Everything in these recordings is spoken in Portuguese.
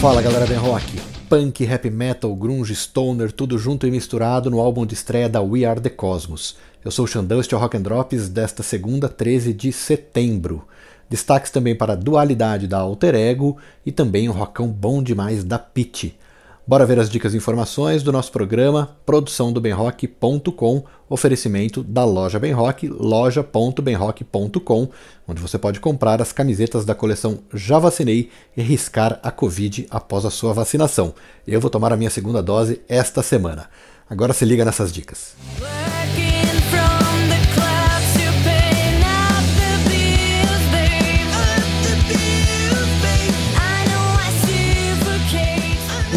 Fala galera bem rock, punk, rap metal, grunge, stoner, tudo junto e misturado no álbum de estreia da We Are The Cosmos. Eu sou o Xandão, este é o Rock and Drops desta segunda, 13 de setembro. Destaques também para a dualidade da Alter Ego e também o rockão bom demais da Pit. Bora ver as dicas e informações do nosso programa, produção do benrock.com, oferecimento da loja Benrock, loja.benrock.com, onde você pode comprar as camisetas da coleção Já Vacinei e riscar a Covid após a sua vacinação. Eu vou tomar a minha segunda dose esta semana. Agora se liga nessas dicas.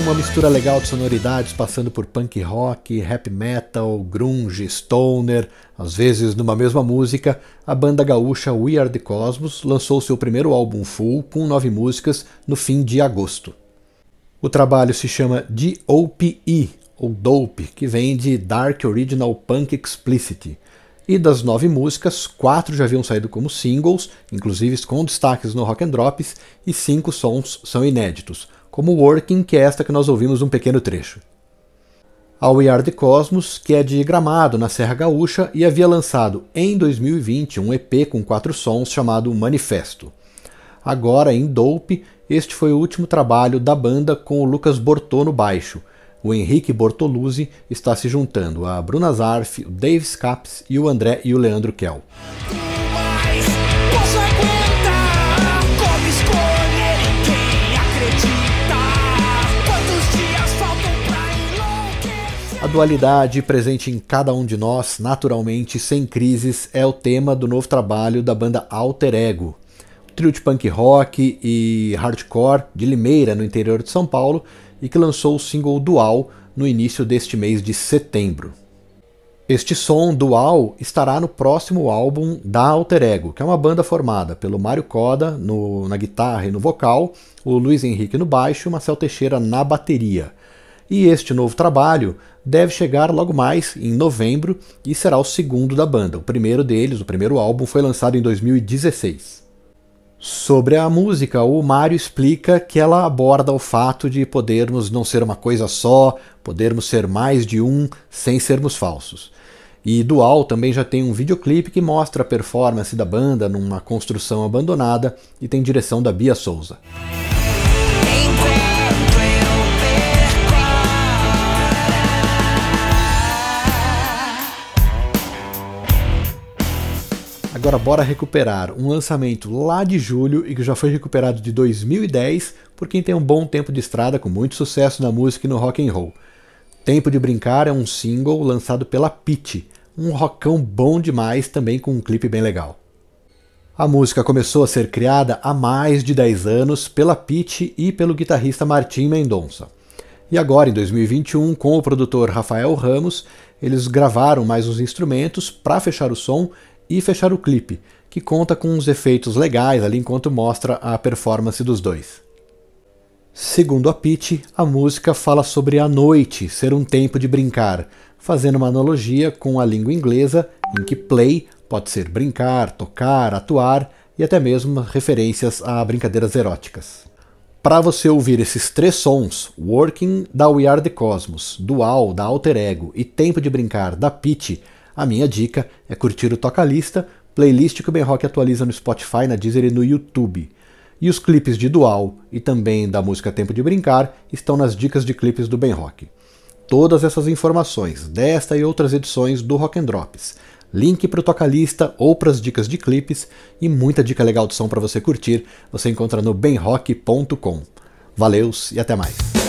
Uma mistura legal de sonoridades passando por punk rock, rap metal, grunge, stoner, às vezes numa mesma música, a banda gaúcha We Are The Cosmos lançou seu primeiro álbum full com nove músicas no fim de agosto. O trabalho se chama DOPE, ou Dope, que vem de Dark Original Punk Explicit. E das nove músicas, quatro já haviam saído como singles, inclusive com destaques no Rock and Drops, e cinco sons são inéditos como Working, que é esta que nós ouvimos um pequeno trecho. A We Are The Cosmos, que é de Gramado, na Serra Gaúcha, e havia lançado em 2020 um EP com quatro sons chamado Manifesto. Agora, em Dope, este foi o último trabalho da banda com o Lucas Bortô no baixo. O Henrique Bortoluzzi está se juntando a Bruna Zarf, o Dave Scaps e o André e o Leandro Kell. Dualidade presente em cada um de nós, naturalmente, sem crises, é o tema do novo trabalho da banda Alter Ego. trio de punk rock e hardcore de Limeira, no interior de São Paulo, e que lançou o single Dual no início deste mês de setembro. Este som dual estará no próximo álbum da Alter Ego, que é uma banda formada pelo Mário Coda no, na guitarra e no vocal, o Luiz Henrique no baixo e o Marcel Teixeira na bateria. E este novo trabalho deve chegar logo mais, em novembro, e será o segundo da banda. O primeiro deles, o primeiro álbum, foi lançado em 2016. Sobre a música, o Mário explica que ela aborda o fato de podermos não ser uma coisa só, podermos ser mais de um sem sermos falsos. E Dual também já tem um videoclipe que mostra a performance da banda numa construção abandonada e tem direção da Bia Souza. Agora bora recuperar um lançamento lá de julho e que já foi recuperado de 2010 por quem tem um bom tempo de estrada com muito sucesso na música e no rock and roll. Tempo de Brincar é um single lançado pela Pitty, um rockão bom demais também com um clipe bem legal. A música começou a ser criada há mais de 10 anos pela Pitty e pelo guitarrista Martim Mendonça. E agora, em 2021, com o produtor Rafael Ramos, eles gravaram mais uns instrumentos para fechar o som e fechar o clipe, que conta com uns efeitos legais ali enquanto mostra a performance dos dois. Segundo a Pete, a música fala sobre a noite ser um tempo de brincar, fazendo uma analogia com a língua inglesa, em que play pode ser brincar, tocar, atuar e até mesmo referências a brincadeiras eróticas. Para você ouvir esses três sons, Working da We Are The Cosmos, Dual da Alter Ego e Tempo de Brincar da Pete, a minha dica é curtir o Toca Lista, playlist que o Ben Rock atualiza no Spotify, na Deezer e no YouTube. E os clipes de Dual e também da música Tempo de Brincar estão nas dicas de clipes do Ben Rock. Todas essas informações, desta e outras edições do Rock and Drops, link para o Toca-Lista ou para as dicas de clipes e muita dica legal de som para você curtir, você encontra no benrock.com. Valeus e até mais!